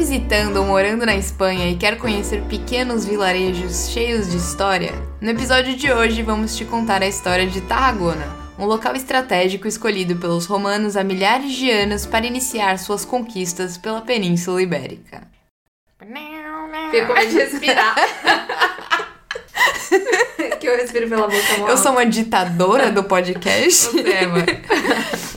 visitando ou morando na Espanha e quer conhecer pequenos vilarejos cheios de história? No episódio de hoje vamos te contar a história de Tarragona, um local estratégico escolhido pelos romanos há milhares de anos para iniciar suas conquistas pela Península Ibérica. Fico com medo de respirar. que eu respiro pela boca mal. Eu sou uma ditadora do podcast. Você é.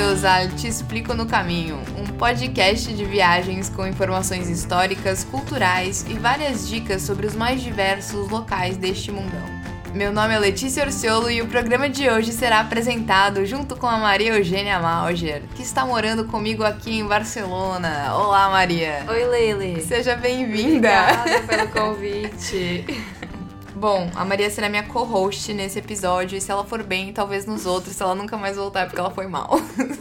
Ao Te Explico no Caminho, um podcast de viagens com informações históricas, culturais e várias dicas sobre os mais diversos locais deste mundão. Meu nome é Letícia Orciolo e o programa de hoje será apresentado junto com a Maria Eugênia Malger, que está morando comigo aqui em Barcelona. Olá, Maria! Oi, Leile. Seja bem-vinda! Obrigada pelo convite. Bom, a Maria será minha co-host nesse episódio e se ela for bem, talvez nos outros, se ela nunca mais voltar é porque ela foi mal.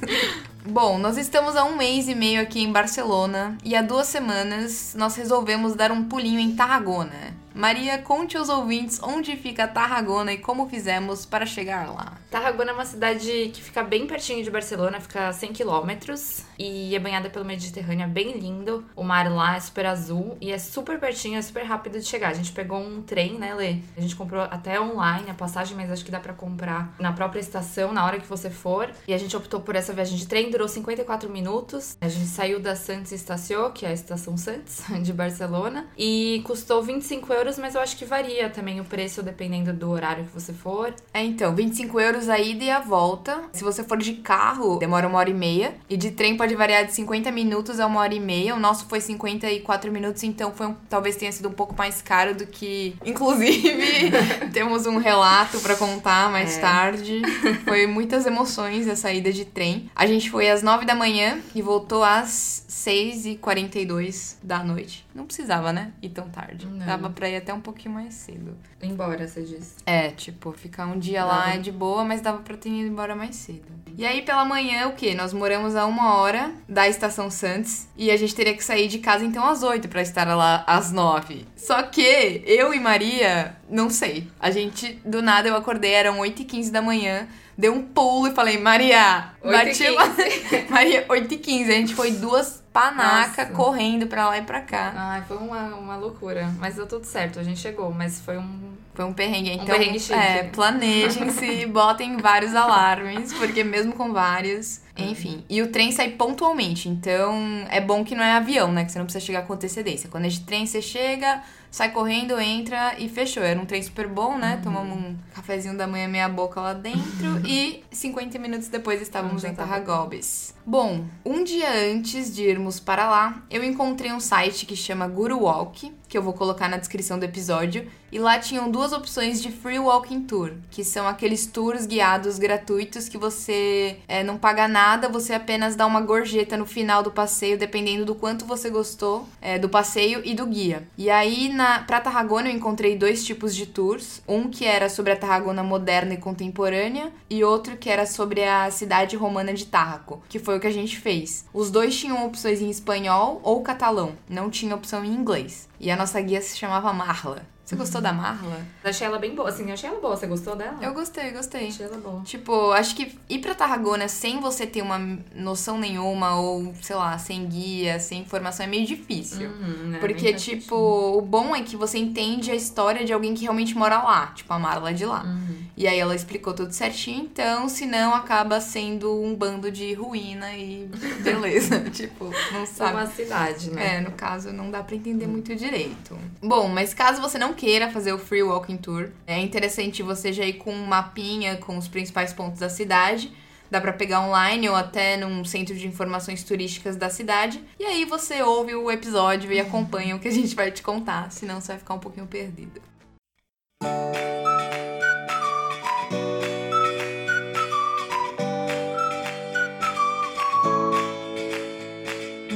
Bom, nós estamos há um mês e meio aqui em Barcelona e há duas semanas nós resolvemos dar um pulinho em Tarragona. Maria, conte aos ouvintes onde fica Tarragona e como fizemos para chegar lá. Tarragona é uma cidade que fica bem pertinho de Barcelona, fica a 100 quilômetros e é banhada pelo Mediterrâneo, é bem lindo. O mar lá é super azul e é super pertinho, é super rápido de chegar. A gente pegou um trem, né, Lê? A gente comprou até online a passagem, mas acho que dá para comprar na própria estação, na hora que você for. E a gente optou por essa viagem de trem, durou 54 minutos. A gente saiu da Santos Estació, que é a estação Santos de Barcelona, e custou 25 euros mas eu acho que varia também o preço dependendo do horário que você for. É, então, 25 euros a ida e a volta. Se você for de carro, demora uma hora e meia. E de trem pode variar de 50 minutos a uma hora e meia. O nosso foi 54 minutos, então foi um, talvez tenha sido um pouco mais caro do que. Inclusive, temos um relato para contar mais É. tarde. Foi muitas emoções essa ida de trem. A gente foi às 9 da manhã e voltou às 6h42 da noite. Não precisava, né? Ir tão tarde. Não. Dava pra ir até um pouquinho mais cedo. Embora, você disse. É, tipo, ficar um dia lá Dava. é de boa, mas dava pra ter ido embora mais cedo. E aí, pela manhã, o quê? Nós moramos a uma hora da estação Santos e a gente teria que sair de casa então às oito pra estar lá às nove. Só que eu e Maria, não sei. A gente, do nada, eu acordei, eram oito e quinze da manhã. Dei um pulo e falei, Maria, bati lá. Maria, 8 e 15 A gente foi duas panacas Nossa. correndo pra lá e pra cá. Ai, foi uma, uma loucura. Mas deu tudo certo, a gente chegou. Mas foi um. Foi um perrengue. Então, perrengue chique. é, planejem-se, botem vários alarmes, porque mesmo com vários, enfim. E o trem sai pontualmente, então é bom que não é avião, né? Que você não precisa chegar com antecedência. Quando é de trem, você chega, sai correndo, entra e fechou. Era um trem super bom, né? Tomamos um cafezinho da manhã meia boca lá dentro e 50 minutos depois estávamos em Tarragobes. Bom, um dia antes de irmos para lá, eu encontrei um site que chama Guru Walk, que eu vou colocar na descrição do episódio, e lá tinham duas opções de free walking tour, que são aqueles tours guiados gratuitos que você é, não paga nada, você apenas dá uma gorjeta no final do passeio, dependendo do quanto você gostou é, do passeio e do guia. E aí, na, pra Tarragona, eu encontrei dois tipos de tours, um que era sobre a Tarragona moderna e contemporânea, e outro que era sobre a cidade romana de Tarraco, que foi o que a gente fez. Os dois tinham opções em espanhol ou catalão, não tinha opção em inglês. E a nossa guia se chamava Marla. Você gostou da Marla? Achei ela bem boa. Assim, achei ela boa. Você gostou dela? Eu gostei, gostei. achei ela boa. Tipo, acho que ir pra Tarragona sem você ter uma noção nenhuma, ou sei lá, sem guia, sem informação, é meio difícil. Uhum, né? Porque, tipo, o bom é que você entende a história de alguém que realmente mora lá, tipo a Marla de lá. Uhum. E aí ela explicou tudo certinho, então, senão acaba sendo um bando de ruína e beleza. tipo, não É sabe. uma cidade, né? É, no caso não dá pra entender muito direito. Bom, mas caso você não queira fazer o Free Walking Tour, é interessante você já ir com um mapinha com os principais pontos da cidade. Dá pra pegar online ou até num centro de informações turísticas da cidade. E aí você ouve o episódio e acompanha o que a gente vai te contar, senão você vai ficar um pouquinho perdido.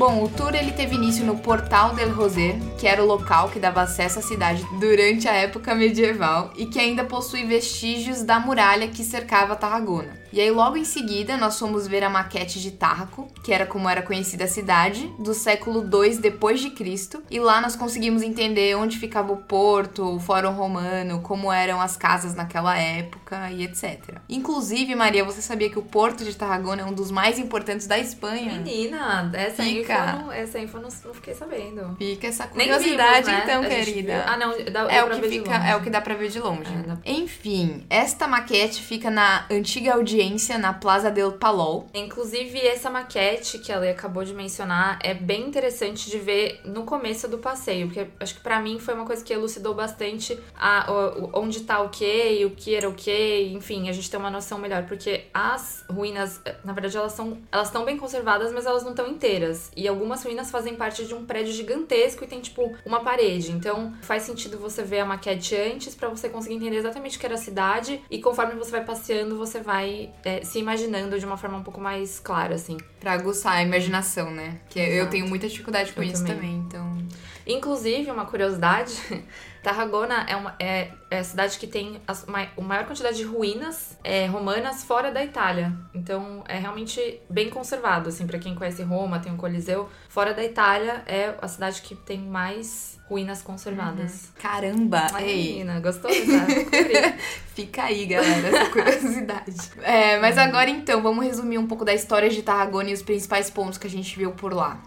Bom, o tour ele teve início no Portal del Rosé, que era o local que dava acesso à cidade durante a época medieval e que ainda possui vestígios da muralha que cercava Tarragona. E aí, logo em seguida, nós fomos ver a maquete de Tarraco, que era como era conhecida a cidade, do século II depois de Cristo. E lá nós conseguimos entender onde ficava o porto, o Fórum Romano, como eram as casas naquela época e etc. Inclusive, Maria, você sabia que o porto de Tarragona é um dos mais importantes da Espanha? Menina, essa Fica. Info, não, essa info não, não fiquei sabendo. Fica essa curiosidade, vimos, né? então, A querida. Ah, não, dá, É dá o que fica, é o que dá pra ver de longe. É, dá- Enfim, esta maquete fica na antiga audiência na Plaza del Palol. Inclusive, essa maquete que a Lê acabou de mencionar é bem interessante de ver no começo do passeio, porque acho que pra mim foi uma coisa que elucidou bastante a, o- onde tá o que, o que era o que, enfim, a gente tem uma noção melhor, porque as ruínas, na verdade, elas são elas estão bem conservadas, mas elas não estão inteiras. E algumas ruínas fazem parte de um prédio gigantesco e tem tipo uma parede. Então, faz sentido você ver a maquete antes pra você conseguir entender exatamente o que era a cidade e conforme você vai passeando, você vai eh, se imaginando de uma forma um pouco mais clara, assim. Pra aguçar a imaginação, né? Que eu Exato. tenho muita dificuldade com Eu isso também. também, então. Inclusive, uma curiosidade, Tarragona é, uma, é, é a cidade que tem ma, a maior quantidade de ruínas é, romanas fora da Itália. Então, é realmente bem conservado, assim, para quem conhece Roma, tem um Coliseu. Fora da Itália, é a cidade que tem mais ruínas conservadas. Caramba! Ai, Ei, menina, gostou fica aí, galera, essa curiosidade. É, mas agora então, vamos resumir um pouco da história de Tarragona e os principais pontos que a gente viu por lá.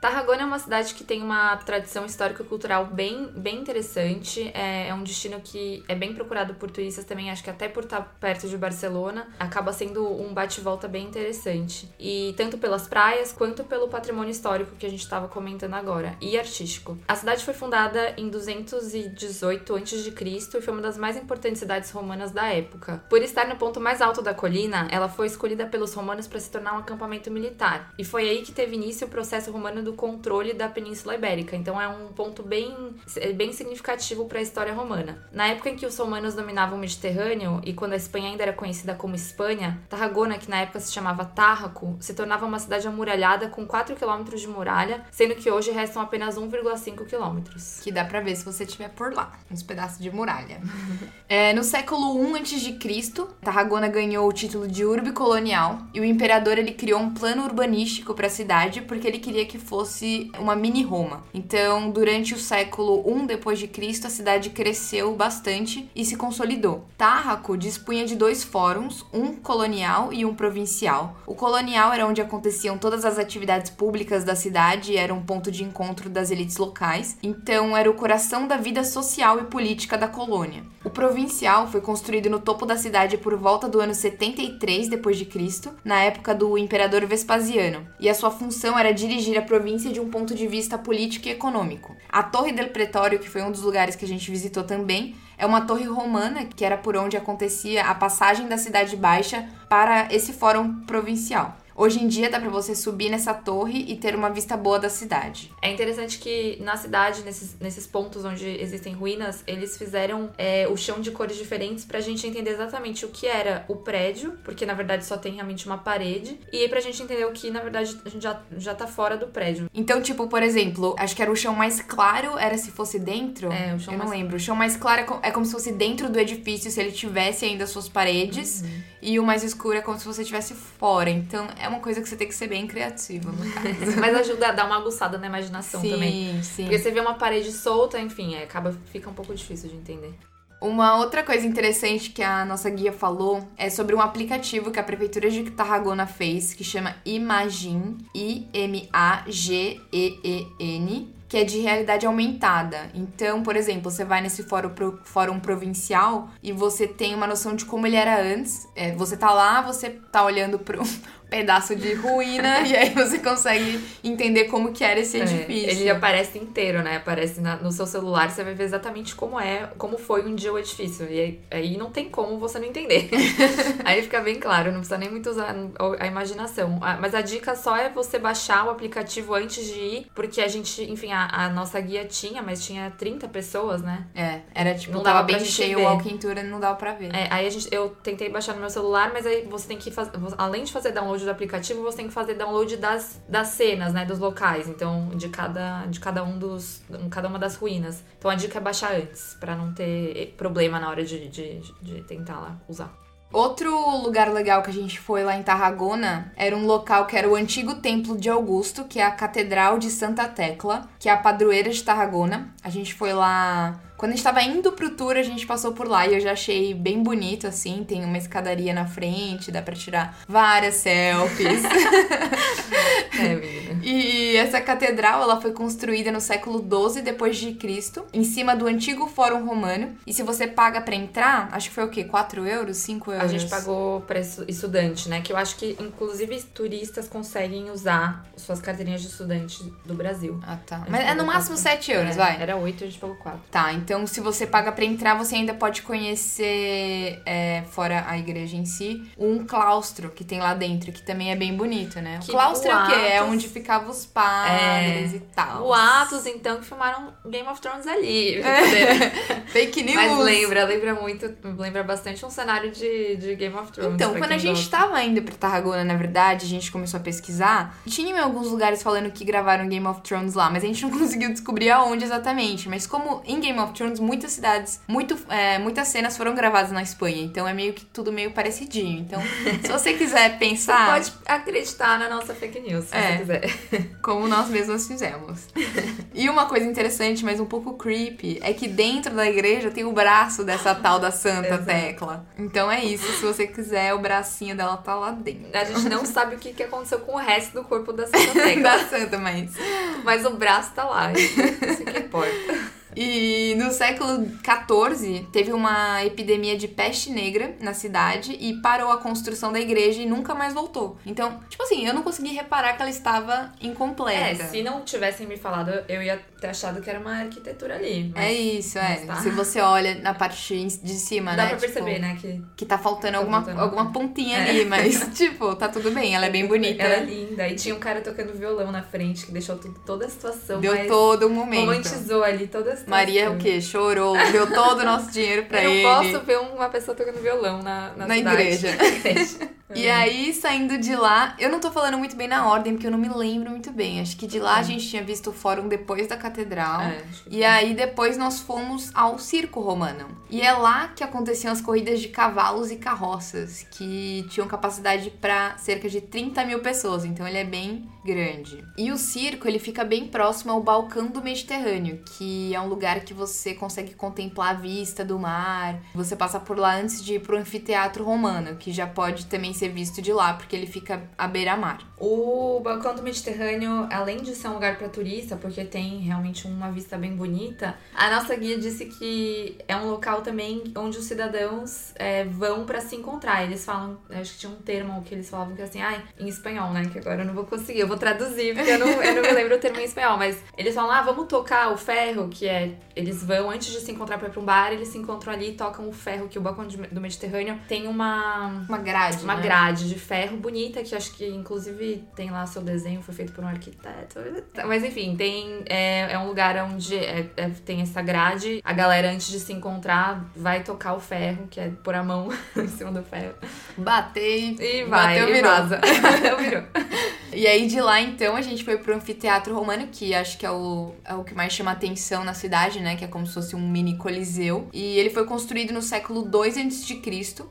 Tarragona é uma cidade que tem uma tradição histórico-cultural bem, bem interessante. É, é um destino que é bem procurado por turistas também, acho que até por estar perto de Barcelona, acaba sendo um bate-volta bem interessante. E tanto pelas praias quanto pelo patrimônio histórico que a gente estava comentando agora, e artístico. A cidade foi fundada em 218 a.C. e foi uma das mais importantes cidades romanas da época. Por estar no ponto mais alto da colina, ela foi escolhida pelos romanos para se tornar um acampamento militar. E foi aí que teve início o processo romano do controle da Península Ibérica. Então é um ponto bem, é bem significativo para a história romana. Na época em que os romanos dominavam o Mediterrâneo e quando a Espanha ainda era conhecida como Espanha, Tarragona, que na época se chamava Tárraco, se tornava uma cidade amuralhada com 4 km de muralha, sendo que hoje restam apenas 1,5 km. Que dá pra ver se você estiver por lá. Uns pedaços de muralha. É, no século I a.C., Tarragona ganhou o título de urbe colonial e o imperador ele criou um plano urbanístico para a cidade porque ele queria que fosse uma mini Roma. Então, durante o século I depois de Cristo, a cidade cresceu bastante e se consolidou. Tarraco dispunha de dois fóruns, um colonial e um provincial. O colonial era onde aconteciam todas as atividades públicas da cidade e era um ponto de encontro das elites locais. Então, era o coração da vida social e política da colônia. O provincial foi construído no topo da cidade por volta do ano 73 depois de Cristo, na época do imperador Vespasiano, e a sua função era dirigir a província de um ponto de vista político e econômico. A Torre del Pretório, que foi um dos lugares que a gente visitou também, é uma torre romana que era por onde acontecia a passagem da Cidade Baixa para esse fórum provincial. Hoje em dia dá pra você subir nessa torre e ter uma vista boa da cidade. É interessante que na cidade, nesses, nesses pontos onde existem ruínas, eles fizeram é, o chão de cores diferentes pra gente entender exatamente o que era o prédio, porque na verdade só tem realmente uma parede, e pra gente entender o que na verdade a gente já, já tá fora do prédio. Então, tipo, por exemplo, acho que era o chão mais claro, era se fosse dentro. É, o chão Eu não mais- lembro. O chão mais claro é co- é como se fosse dentro do edifício, se ele tivesse ainda suas paredes. Uhum. E o mais escuro é como se você estivesse fora. Então, é uma coisa que você tem que ser bem criativo, no caso. Mas ajuda a dar uma aguçada na imaginação sim, também. sim. Porque você vê uma parede solta, enfim, é, acaba, fica um pouco difícil de entender. Uma outra coisa interessante que a nossa guia falou é sobre um aplicativo que a prefeitura de Tarragona fez, que chama Imagine, I-M-A-G-E-E-N, que é de realidade aumentada. Então, por exemplo, você vai nesse fórum, pro- fórum provincial e você tem uma noção de como ele era antes. É, você tá lá, você tá olhando pro pedaço de ruína e aí você consegue entender como que era esse É, edifício. ele aparece inteiro, né? Aparece na- no seu celular, você vai ver exatamente como é, como foi um dia o edifício. E aí, aí não tem como você não entender. aí fica bem claro, não precisa nem muito usar a imaginação. Ah, Mas a dica só é você baixar o aplicativo antes de ir, porque a gente, enfim, a, a nossa guia tinha, mas tinha 30 pessoas, né? É, era tipo, Não dava pra bem cheio o e não dava pra ver. É, aí a gente, eu tentei baixar no meu celular, mas aí você tem que fazer, além de fazer download download do aplicativo, você tem que fazer download das, das cenas, né? Dos locais. Então, de cada, de cada um dos. cada uma das ruínas. Então a dica é baixar antes, para não ter problema na hora de, de, de tentar lá usar. Outro lugar legal que a gente foi lá em Tarragona era um local que era o antigo templo de Augusto, que é a Catedral de Santa Tecla, que é a padroeira de Tarragona. A gente foi lá quando a gente tava indo pro tour, a gente passou por lá e eu já achei bem bonito, assim. Tem uma escadaria na frente, dá pra tirar várias selfies. essa catedral, ela foi construída no século XII depois de Cristo, em cima do antigo Fórum Romano. E se você paga para entrar, acho que foi o quê? 4 euros? 5 euros? A gente pagou para estudante, né? Que eu acho que, inclusive, turistas conseguem usar suas carteirinhas de estudante do Brasil. Ah, tá. Mas é no máximo 7 euros, é, vai? Era 8 e a gente pagou 4. Tá, então se você paga para entrar, você ainda pode conhecer, é, fora a igreja em si, um claustro que tem lá dentro, que também é bem bonito, né? Que o claustro Atos... é o quê? É onde ficavam os padres é... e tal. O Atos, então, que filmaram Game of Thrones ali. É. Fake news. Mas lembra, lembra muito, lembra bastante um cenário de, de Game of Thrones. Então, quando a gente gosta. tava indo pra Tarragona, na verdade, a gente começou a pesquisar, tinha alguns lugares falando que gravaram Game of Thrones lá, mas a gente não conseguiu descobrir aonde exatamente. Mas como em Game of Thrones, muitas cidades, muito, é, muitas cenas foram gravadas na Espanha, então é meio que tudo meio parecidinho. Então, se você quiser pensar. Você pode acreditar na nossa fake news, se é, você quiser. Como nós mesmos fizemos. e uma coisa interessante, mas um pouco creepy, é que dentro da igreja tem o braço dessa tal da Santa Tecla. Então é isso, se você quiser, o bracinho dela tá lá dentro. A gente não sabe o que, que aconteceu com o resto do corpo da Santa Tecla. da Santa, mas. Mas o braço tá lá. Isso que importa. E no século XIV teve uma epidemia de peste negra na cidade e parou a construção da igreja e nunca mais voltou. Então, tipo assim, eu não consegui reparar que ela estava incompleta. É, se não tivessem me falado, eu ia ter achado que era uma arquitetura ali. é isso, é. Tá. Se você olha na parte de cima, Dá né? Dá pra tipo, perceber, né? Que, que tá faltando tá alguma, faltando alguma pontinha é. ali, mas, tipo, tá tudo bem, ela é bem bonita. Ela é linda. E tinha um cara tocando violão na frente que deixou tudo, toda a situação. Deu todo o momento. Romantizou ali toda situação. Maria o quê? Chorou, deu todo o nosso dinheiro pra eu ele. Eu posso ver uma pessoa tocando violão na, na, na igreja. E uhum. aí, saindo de lá, eu não tô falando muito bem na ordem, porque eu não me lembro muito bem. Acho que de lá a uhum. gente tinha visto o fórum depois da catedral. É, e aí depois nós fomos ao circo romano. E é lá que aconteciam as corridas de cavalos e carroças, que tinham capacidade para cerca de 30 mil pessoas. Então ele é bem grande. E o circo, ele fica bem próximo ao balcão do Mediterrâneo, que é um lugar que você consegue contemplar a vista do mar. Você passa por lá antes de ir pro anfiteatro romano, que já pode também ser visto de lá, porque ele fica à beira-mar. O balcão do Mediterrâneo, além de ser um lugar para turista, porque tem realmente uma vista bem bonita, a nossa guia disse que é um local também onde os cidadãos é, vão para se encontrar. Eles falam, acho que tinha um termo que eles falavam que assim, ai, em espanhol, né? Que agora eu não vou conseguir, eu vou traduzir, porque eu não, eu não me lembro o termo em espanhol, mas eles falam, ah, vamos tocar o ferro, que é. Eles vão, antes de se encontrar pra ir pra um bar, eles se encontram ali e tocam o ferro, que o balcão do Mediterrâneo tem uma. Uma grade. Uma né? Grade de ferro bonita, que acho que inclusive tem lá seu desenho, foi feito por um arquiteto. Mas enfim, tem. É, é um lugar onde é, é, tem essa grade. A galera, antes de se encontrar, vai tocar o ferro, que é pôr a mão em cima do ferro. Bater e vai, bateu, e virou. vaza. virou. E aí de lá então a gente foi pro anfiteatro romano, que acho que é o, é o que mais chama atenção na cidade, né? Que é como se fosse um mini coliseu. E ele foi construído no século 2 a.C.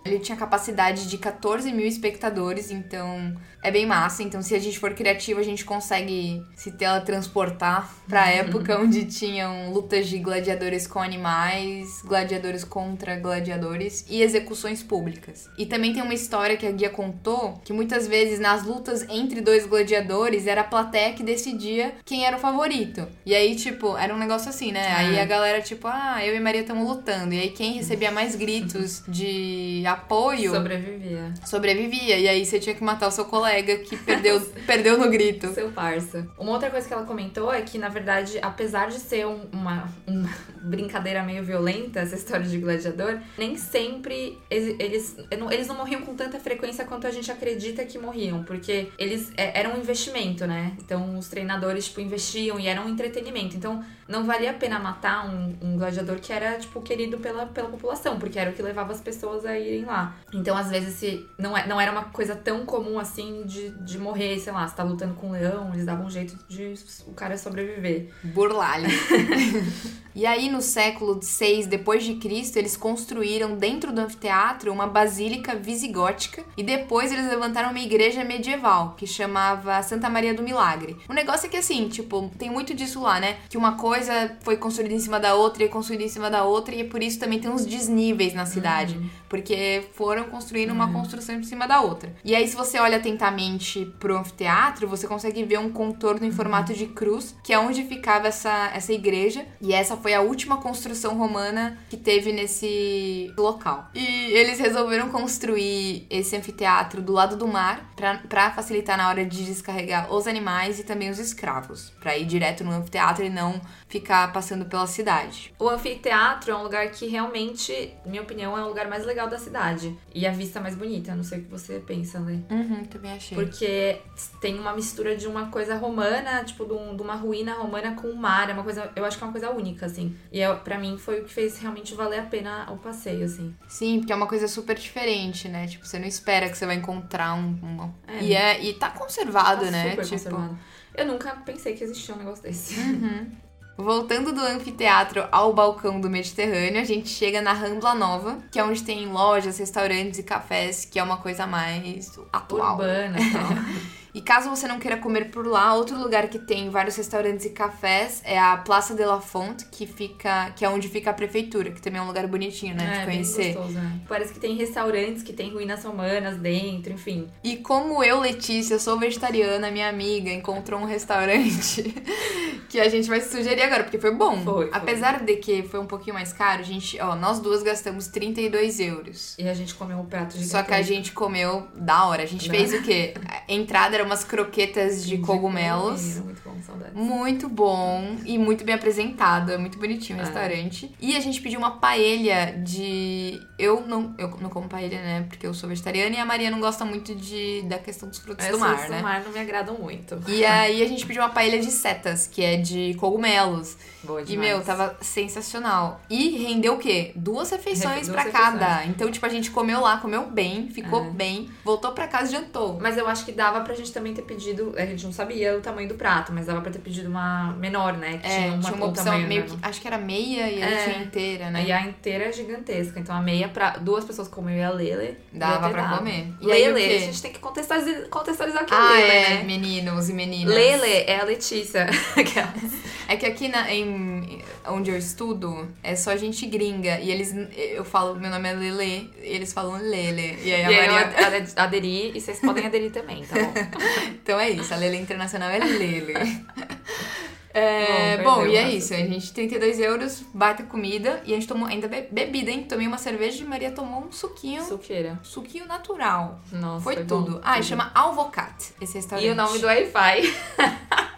Ele tinha capacidade de 14 mil espectadores, então é bem massa. Então, se a gente for criativo, a gente consegue se teletransportar pra uhum. época onde tinham lutas de gladiadores com animais, gladiadores contra gladiadores e execuções públicas. E também tem uma história que a guia contou que muitas vezes nas lutas entre dois gladiadores era a plateia que decidia quem era o favorito. E aí, tipo, era um negócio assim, né? Aí a galera, tipo, ah, eu e Maria estamos lutando. E aí quem recebia mais gritos de apoio sobrevivia. Sobrevivia. E aí você tinha que matar o seu colega colega que perdeu, perdeu no grito. Seu parça. Uma outra coisa que ela comentou é que, na verdade, apesar de ser um, uma, uma brincadeira meio violenta, essa história de gladiador, nem sempre eles, eles, não morriam com tanta frequência quanto a gente acredita que morriam. Porque eles é, era um investimento, né? Então os treinadores, tipo, investiam e era um entretenimento. Então não valia a pena matar um, um gladiador que era, tipo, querido pela, pela população, porque era o que levava as pessoas a irem lá. Então, às vezes, se não, é, não era uma coisa tão comum assim de, de morrer, sei lá, você tá lutando com um leão, eles davam um jeito de o cara sobreviver. Burlalho. e aí, no século VI depois de Cristo, eles construíram dentro do anfiteatro uma basílica visigótica e depois eles levantaram uma igreja medieval que chamava Santa Maria do Milagre. O negócio é que assim, tipo, tem muito disso lá, né? Que uma coisa foi construída em cima da outra e construída em cima da outra, e por isso também tem uns desníveis na cidade. Uhum. Porque foram construindo uma uhum. construção em cima da outra. E aí, se você olha atentamente pro anfiteatro, você consegue ver um contorno em formato de cruz, que é onde ficava essa, essa igreja. E essa foi a última construção romana que teve nesse local. E eles resolveram construir esse anfiteatro do lado do mar para facilitar na hora de descarregar os animais e também os escravos, para ir direto no anfiteatro e não ficar passando pela cidade. O anfiteatro é um lugar que realmente, minha opinião, é o lugar mais legal da cidade. E a vista mais bonita. Não sei o que você pensa, Lê. Uhum, também achei. Porque tem uma mistura de uma coisa romana, tipo, de, um, de uma ruína romana com o mar. É uma coisa, eu acho que é uma coisa única, assim. E é, para mim foi o que fez realmente valer a pena o passeio, assim. Sim, porque é uma coisa super diferente, né? Tipo, você não espera que você vai encontrar um. um... É. E, é, e tá conservado, tá né? Tipo... conservado. Eu nunca pensei que existia um negócio desse. Uhum. Voltando do anfiteatro ao balcão do Mediterrâneo, a gente chega na Rambla Nova, que é onde tem lojas, restaurantes e cafés, que é uma coisa mais atual. Urbana e tal. E caso você não queira comer por lá, outro lugar que tem vários restaurantes e cafés é a Plaça de la Fonte, que fica, que é onde fica a prefeitura, que também é um lugar bonitinho, né, é, de conhecer. Gostoso, né? Parece que tem restaurantes que tem ruínas romanas dentro, enfim. E como eu, Letícia, sou vegetariana, minha amiga encontrou um restaurante que a gente vai sugerir agora, porque foi bom. Foi, foi. Apesar de que foi um pouquinho mais caro, a gente, ó, nós duas gastamos 32 euros. E a gente comeu um prato de Só que a gente comeu da hora. A gente Não. fez o quê? A entrada era umas croquetas de, de cogumelos. Muito bom, saudades. Muito bom e muito bem apresentado. É muito bonitinho o é. restaurante. E a gente pediu uma paella de. Eu não, eu não como paella, né? Porque eu sou vegetariana e a Maria não gosta muito de, da questão dos frutos do mar, né? do mar não me agradam muito. E aí a gente pediu uma paella de setas, que é de cogumelos. Boa demais. E, meu, tava sensacional. E rendeu o quê? Duas refeições para cada. Então, tipo, a gente comeu lá, comeu bem, ficou é. bem, voltou para casa e jantou. Mas eu acho que dava pra gente também ter pedido. A gente não sabia o tamanho do prato, mas dava pra ter pedido uma menor, né? Que é, tinha uma, tinha uma opção meio que. Acho que era meia e é, tinha inteira, né? E a inteira é gigantesca. Então a meia pra duas pessoas comer e a Lele. Dava pra dado. comer. E Lele, aí, a gente tem que contextualizar, contextualizar aqui ah, Lele, é, né? meninos e meninas. Lele é a Letícia. é que aqui na, em, onde eu estudo é só gente gringa. E eles. Eu falo, meu nome é Lele, e eles falam Lele. E aí a e Maria. Eu aderi e vocês podem aderir também, tá bom? então é isso, a Lele Internacional é Lele. É, bom, bom e é isso. A gente, 32 euros, bate comida. E a gente tomou ainda bebida, hein? Tomei uma cerveja e Maria tomou um suquinho. Suqueira. Suquinho natural. Nossa, foi, foi tudo. Bom, ah, tudo. chama Alvocat, esse restaurante. E o nome do Wi-Fi.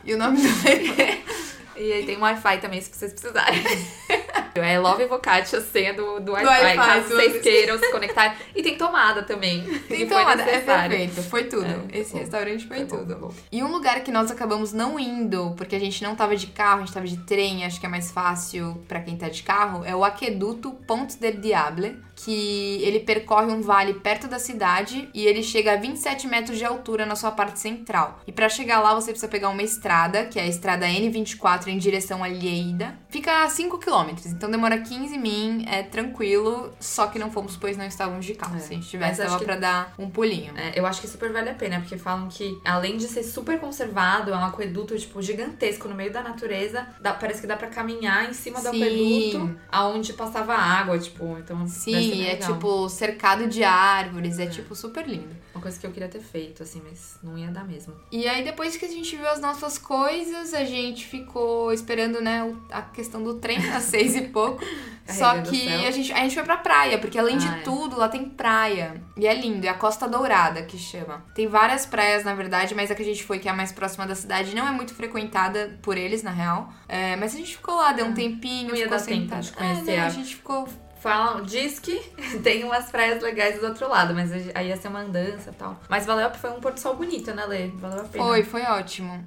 e o nome do Wi-Fi. e aí tem um Wi-Fi também, se vocês precisarem. É Love Vocati, a senha do, Wi-Fi, wi caso vocês queiram se conectar. E tem tomada também. Tem tomada, é perfeito. Foi tudo. É, Esse bom. restaurante foi, foi tudo. Bom, e um lugar que nós acabamos não indo, porque a gente não tava de carro, a gente tava de trem, acho que é mais fácil para quem tá de carro, é o Aqueduto Ponte del Diable, que ele percorre um vale perto da cidade e ele chega a 27 metros de altura na sua parte central. E para chegar lá você precisa pegar uma estrada, que é a estrada N24 em direção a Lleida. Fica a 5 km, então demora 15 min, é tranquilo, só que não fomos pois não estávamos de carro. É. Se a gente tivesse, dava que... pra dar um pulinho. É, eu acho que super vale a pena, porque falam que além de ser super conservado, é um aqueduto, tipo, gigantesco no meio da natureza, dá, parece que dá para caminhar em cima do Sim. aqueduto, aonde passava água, tipo, então... Sim, e é tipo cercado de árvores, é, é tipo super lindo. Uma coisa que eu queria ter feito, assim, mas não ia dar mesmo. E aí depois que a gente viu as nossas coisas, a gente ficou esperando, né, a questão do trem às seis e pouco. Só que a gente, a gente foi pra praia, porque além ah, de é. tudo, lá tem praia. E é lindo, é a Costa Dourada que chama. Tem várias praias, na verdade, mas a que a gente foi, que é a mais próxima da cidade, não é muito frequentada por eles, na real. É, mas a gente ficou lá, deu um ah, tempinho. Não ia dar tempo de conhecer. É, né, a gente ficou Falam, diz que tem umas praias legais do outro lado, mas aí ia ser uma andança e tal. Mas valeu, foi um porto sol bonito, né, Lê? Valeu a pena. Foi, foi ótimo.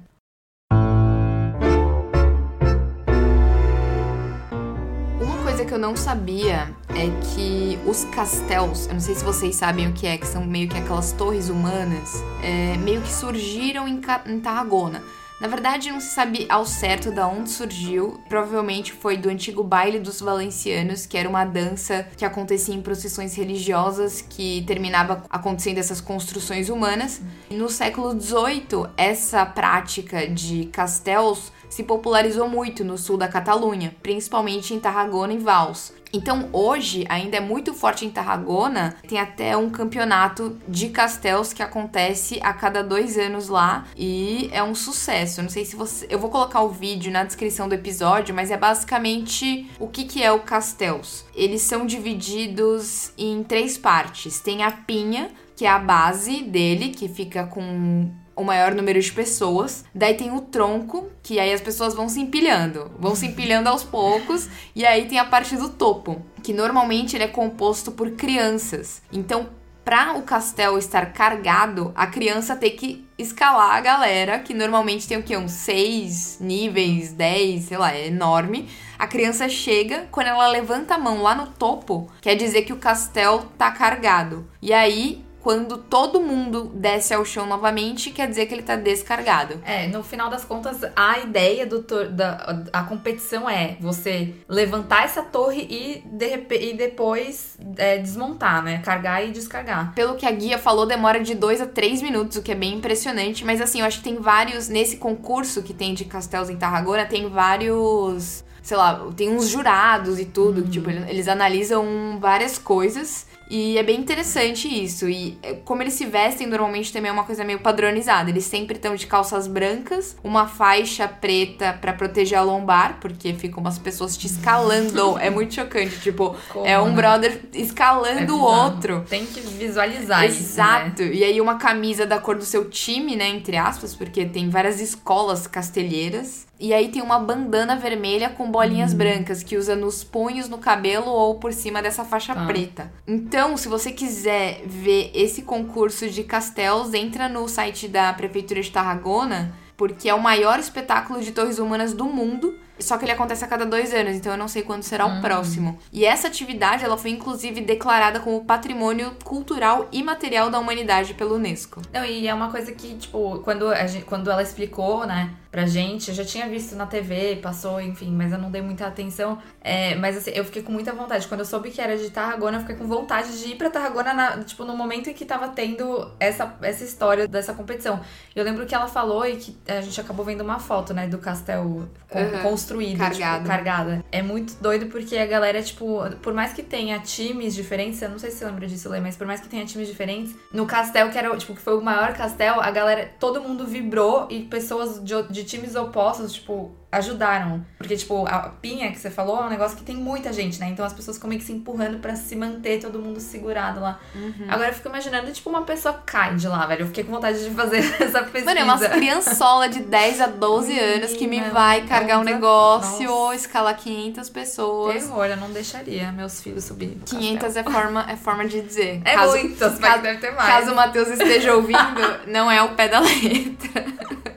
Uma coisa que eu não sabia é que os castelos, eu não sei se vocês sabem o que é, que são meio que aquelas torres humanas, é, meio que surgiram em, em Tarragona. Na verdade, não se sabe ao certo da onde surgiu. Provavelmente foi do antigo baile dos valencianos, que era uma dança que acontecia em procissões religiosas que terminava acontecendo essas construções humanas. No século XVIII, essa prática de castelos se popularizou muito no sul da Catalunha, principalmente em Tarragona e Vals. Então hoje ainda é muito forte em Tarragona, tem até um campeonato de castelos que acontece a cada dois anos lá e é um sucesso. Não sei se você. Eu vou colocar o vídeo na descrição do episódio, mas é basicamente o que, que é o castelos. Eles são divididos em três partes. Tem a pinha, que é a base dele, que fica com o maior número de pessoas. Daí tem o tronco, que aí as pessoas vão se empilhando, vão se empilhando aos poucos, e aí tem a parte do topo, que normalmente ele é composto por crianças. Então, para o castelo estar cargado, a criança tem que escalar a galera, que normalmente tem o quê? Uns 6 níveis, 10, sei lá, é enorme. A criança chega, quando ela levanta a mão lá no topo, quer dizer que o castelo tá carregado. E aí quando todo mundo desce ao chão novamente, quer dizer que ele tá descargado. É, no final das contas, a ideia do da a competição é você levantar essa torre e, de, e depois é, desmontar, né? Cargar e descargar. Pelo que a guia falou, demora de 2 a 3 minutos, o que é bem impressionante. Mas assim, eu acho que tem vários. Nesse concurso que tem de castelos em Tarragona, tem vários. Sei lá, tem uns jurados e tudo. Uhum. Tipo, eles analisam várias coisas. E é bem interessante isso. E é, como eles se vestem normalmente também é uma coisa meio padronizada. Eles sempre estão de calças brancas, uma faixa preta para proteger a lombar, porque ficam umas pessoas te escalando. é muito chocante. Tipo, como, é um né? brother escalando é o outro. Tem que visualizar Exato. isso. Exato. Né? E aí uma camisa da cor do seu time, né? Entre aspas, porque tem várias escolas castelheiras. E aí tem uma bandana vermelha com bolinhas hum. brancas que usa nos punhos, no cabelo ou por cima dessa faixa ah. preta. Então, se você quiser ver esse concurso de castelos, entra no site da Prefeitura de Tarragona, porque é o maior espetáculo de torres humanas do mundo. Só que ele acontece a cada dois anos, então eu não sei quando será o hum. próximo. E essa atividade, ela foi inclusive declarada como patrimônio cultural e material da humanidade pelo Unesco. Não, e é uma coisa que, tipo, quando, a gente, quando ela explicou, né, pra gente. Eu já tinha visto na TV, passou, enfim, mas eu não dei muita atenção. É, mas assim, eu fiquei com muita vontade. Quando eu soube que era de Tarragona, eu fiquei com vontade de ir pra Tarragona, na, tipo, no momento em que tava tendo essa, essa história dessa competição. Eu lembro que ela falou e que a gente acabou vendo uma foto, né, do castelo uhum. construído, cargado. Tipo, cargada. É muito doido porque a galera, tipo, por mais que tenha times diferentes, eu não sei se você lembra disso, Lê, mas por mais que tenha times diferentes, no castelo, que era, tipo, que foi o maior castelo, a galera, todo mundo vibrou e pessoas de, de de times opostos, tipo, ajudaram. Porque, tipo, a pinha que você falou é um negócio que tem muita gente, né? Então as pessoas ficam meio que se empurrando para se manter todo mundo segurado lá. Uhum. Agora eu fico imaginando, tipo, uma pessoa cai de lá, velho. Eu fiquei com vontade de fazer essa pesquisa. Mano, é uma criançola de 10 a 12 anos que me vai carregar um negócio ou escalar 500 pessoas. Terror, eu não deixaria meus filhos subirem. 500 é forma, é forma de dizer. É caso, muitas, mas deve ter mais. Caso o Matheus esteja ouvindo, não é o pé da letra.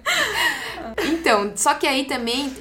Então, só que aí também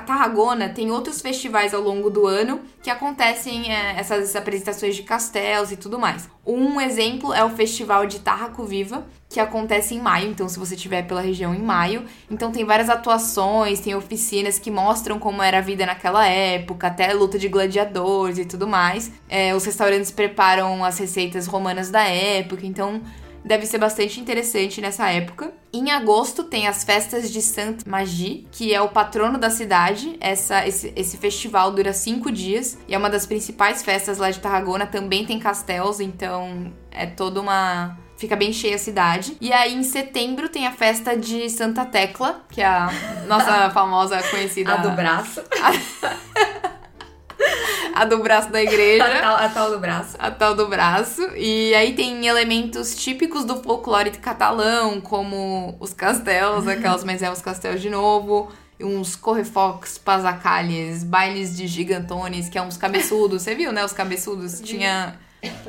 Tarragona tem outros festivais ao longo do ano que acontecem é, essas apresentações de castelos e tudo mais. Um exemplo é o Festival de Tarraco Viva, que acontece em maio, então se você estiver pela região em maio, então tem várias atuações, tem oficinas que mostram como era a vida naquela época, até luta de gladiadores e tudo mais. É, os restaurantes preparam as receitas romanas da época, então deve ser bastante interessante nessa época. Em agosto tem as festas de Saint Magie, que é o patrono da cidade. Essa, esse, esse festival dura cinco dias e é uma das principais festas lá de Tarragona. Também tem castelos, então é toda uma fica bem cheia a cidade. E aí, em setembro, tem a festa de Santa Tecla, que é a nossa famosa conhecida. A do braço. a do braço da igreja. A tal, a tal, do braço. A tal do braço. E aí tem elementos típicos do folclore catalão, como os castelos, aquelas, mas é os castelos de novo. uns correfox, pasacalhes, bailes de gigantones, que é uns cabeçudos. Você viu, né? Os cabeçudos. Tinha.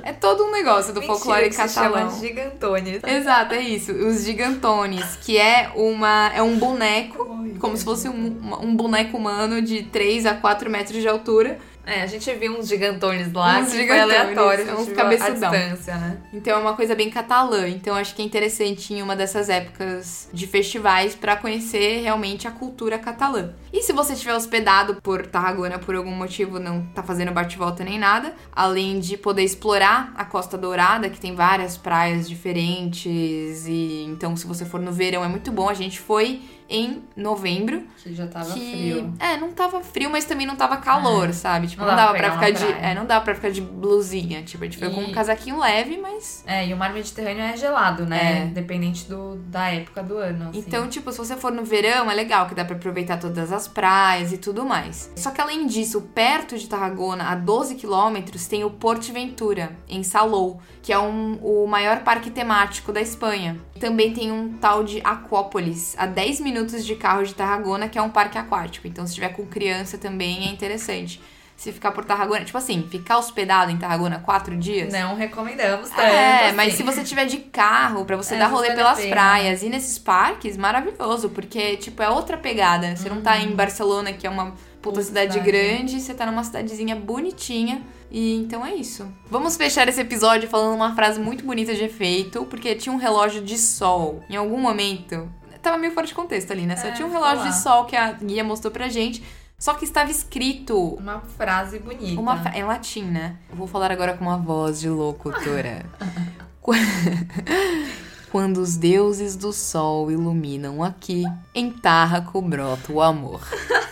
É todo um negócio do Mentira, folclore que se chama catalão. gigantones. Exato, é isso. Os gigantones, que é uma é um boneco, como se fosse um, um boneco humano de 3 a 4 metros de altura. É, a gente viu uns gigantones lá, Uns que foi aleatório, gente uns cabeçudão. distância, né? Então é uma coisa bem catalã. Então acho que é interessante em uma dessas épocas de festivais pra conhecer realmente a cultura catalã. E se você estiver hospedado por Tarragona por algum motivo, não tá fazendo bate-volta nem nada, além de poder explorar a Costa Dourada, que tem várias praias diferentes e então se você for no verão é muito bom. A gente foi em novembro, Que já tava que frio. é, não tava frio, mas também não tava calor, sabe? Tipo, Não não, dava pra pra ficar de, praia. é, não dava para ficar de blusinha, tipo, a gente foi com E- um casaquinho leve, mas É, e o mar Mediterrâneo é gelado, né? É. Dependente do, da época do ano. assim. Então, tipo, se você for no verão, é legal que dá pra aproveitar todas as praias e tudo mais. Só que além disso, perto de Tarragona, a 12 quilômetros, tem o Porto Ventura, em Salou, que é um- o maior parque temático da Espanha. Também tem um tal de Aquópolis, a 10 minutos de carro de Tarragona, que é um parque aquático. Então, se tiver com criança também é interessante. Se ficar por Tarragona, tipo assim, ficar hospedado em Tarragona quatro dias. Não recomendamos tanto. É, assim. mas se você tiver de carro pra você É, dar rolê vale pelas pena. praias e nesses parques, maravilhoso, porque tipo é outra pegada. Você não tá em Barcelona, que é uma puta Uhum. Puta cidade cidade. grande, você tá numa cidadezinha bonitinha. E então é isso. Vamos fechar esse episódio falando uma frase muito bonita de efeito, porque tinha um relógio de sol. Em algum momento, tava meio fora de contexto ali, né? Só É, tinha um relógio de sol que a guia mostrou pra gente, só que estava escrito Uma frase bonita. uma fra... É em latim, né? Eu vou falar agora com uma voz de locutora. Qu- Quando os deuses do sol iluminam aqui, em Tarraco brota o amor.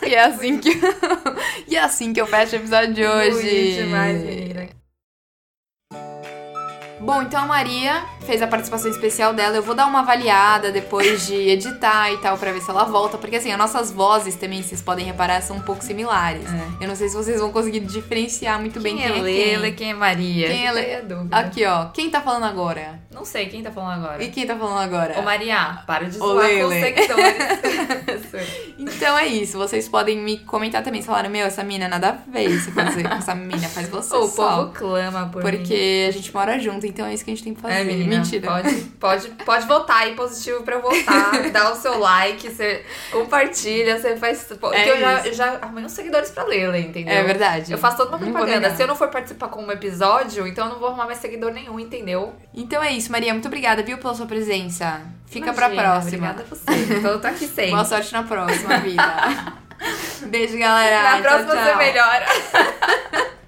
E é assim que, e é assim que eu fecho o episódio de hoje. Bonito demais, menina. Bom, então a Maria fez a participação especial dela. Eu vou dar uma avaliada depois de editar e tal, pra ver se ela volta. Porque assim, as nossas vozes também, vocês podem reparar, são um pouco similares. É. Eu não sei se vocês vão conseguir diferenciar muito bem Quem quem é é Leila e quem. quem é Maria? Quem é Fica Le- aí a dúvida. Aqui, ó. Quem tá falando agora? Não sei quem tá falando agora. E quem tá falando agora? Ô Maria, para de zoar com os. Então é isso. Vocês podem me comentar também. Se falaram, meu, essa mina nada a ver isso fazer. Essa mina faz você o só. povo clama por mim. Porque a gente mora junto, então é isso que a gente tem que fazer. É, menina, Mentira. Pode, pode, pode votar aí positivo pra eu votar. dá o seu like, você compartilha, você faz. Porque É eu já, eu já arrumei uns seguidores pra Leila, entendeu? É verdade. Eu faço toda uma propaganda. Se eu não for participar com um episódio, então eu não vou arrumar mais seguidor nenhum, entendeu? Então é isso, Maria. Muito obrigada, viu, pela sua presença. Fica pra Imagina, próxima. Obrigada a você. Então eu tô aqui sempre. Boa sorte na próxima, vida. Beijo, galera. Na Tchau, próxima tchau. você melhora.